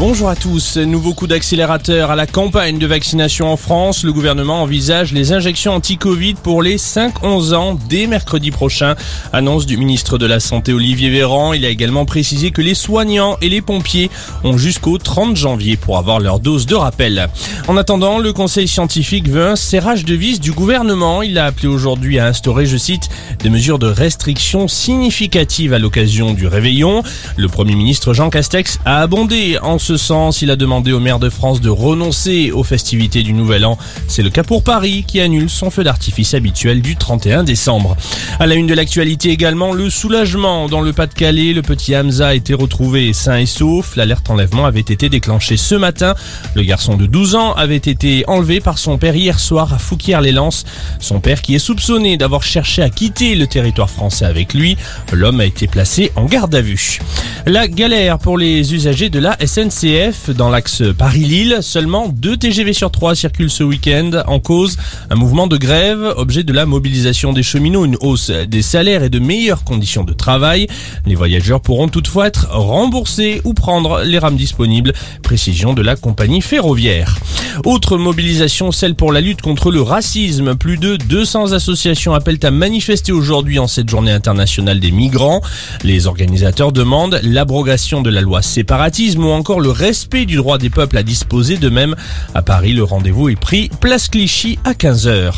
Bonjour à tous. Nouveau coup d'accélérateur à la campagne de vaccination en France. Le gouvernement envisage les injections anti-Covid pour les 5-11 ans dès mercredi prochain. Annonce du ministre de la Santé Olivier Véran. Il a également précisé que les soignants et les pompiers ont jusqu'au 30 janvier pour avoir leur dose de rappel. En attendant, le conseil scientifique veut un serrage de vis du gouvernement. Il a appelé aujourd'hui à instaurer, je cite, des mesures de restriction significatives à l'occasion du réveillon. Le premier ministre Jean Castex a abondé en ce sens. Il a demandé au maire de France de renoncer aux festivités du Nouvel An. C'est le cas pour Paris qui annule son feu d'artifice habituel du 31 décembre. À la une de l'actualité également, le soulagement dans le Pas-de-Calais. Le petit Hamza a été retrouvé sain et sauf. L'alerte enlèvement avait été déclenchée ce matin. Le garçon de 12 ans avait été enlevé par son père hier soir à Fouquier-les-Lances. Son père qui est soupçonné d'avoir cherché à quitter le territoire français avec lui. L'homme a été placé en garde à vue. La galère pour les usagers de la SNCF dans l'axe Paris-Lille. Seulement deux TGV sur trois circulent ce week-end. En cause, un mouvement de grève, objet de la mobilisation des cheminots, une hausse des salaires et de meilleures conditions de travail. Les voyageurs pourront toutefois être remboursés ou prendre les rames disponibles. Précision de la compagnie ferroviaire. Autre mobilisation, celle pour la lutte contre le racisme. Plus de 200 associations appellent à manifester aujourd'hui en cette journée internationale des migrants. Les organisateurs demandent l'abrogation de la loi séparatisme ou encore le respect du droit des peuples à disposer d'eux-mêmes. À Paris, le rendez-vous est pris place Clichy à 15h.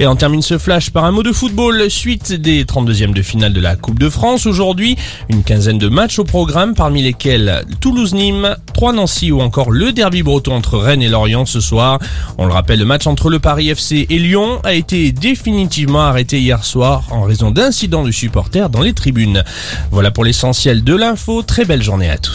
Et on termine ce flash par un mot de football. Suite des 32e de finale de la Coupe de France. Aujourd'hui, une quinzaine de matchs au programme, parmi lesquels Toulouse-Nîmes, 3 Nancy ou encore le derby breton entre Rennes et Lorient ce soir. On le rappelle, le match entre le Paris FC et Lyon a été définitivement arrêté hier soir en raison d'incidents de supporters dans les tribunes. Voilà pour l'essentiel de l'info. Très belle journée à tous.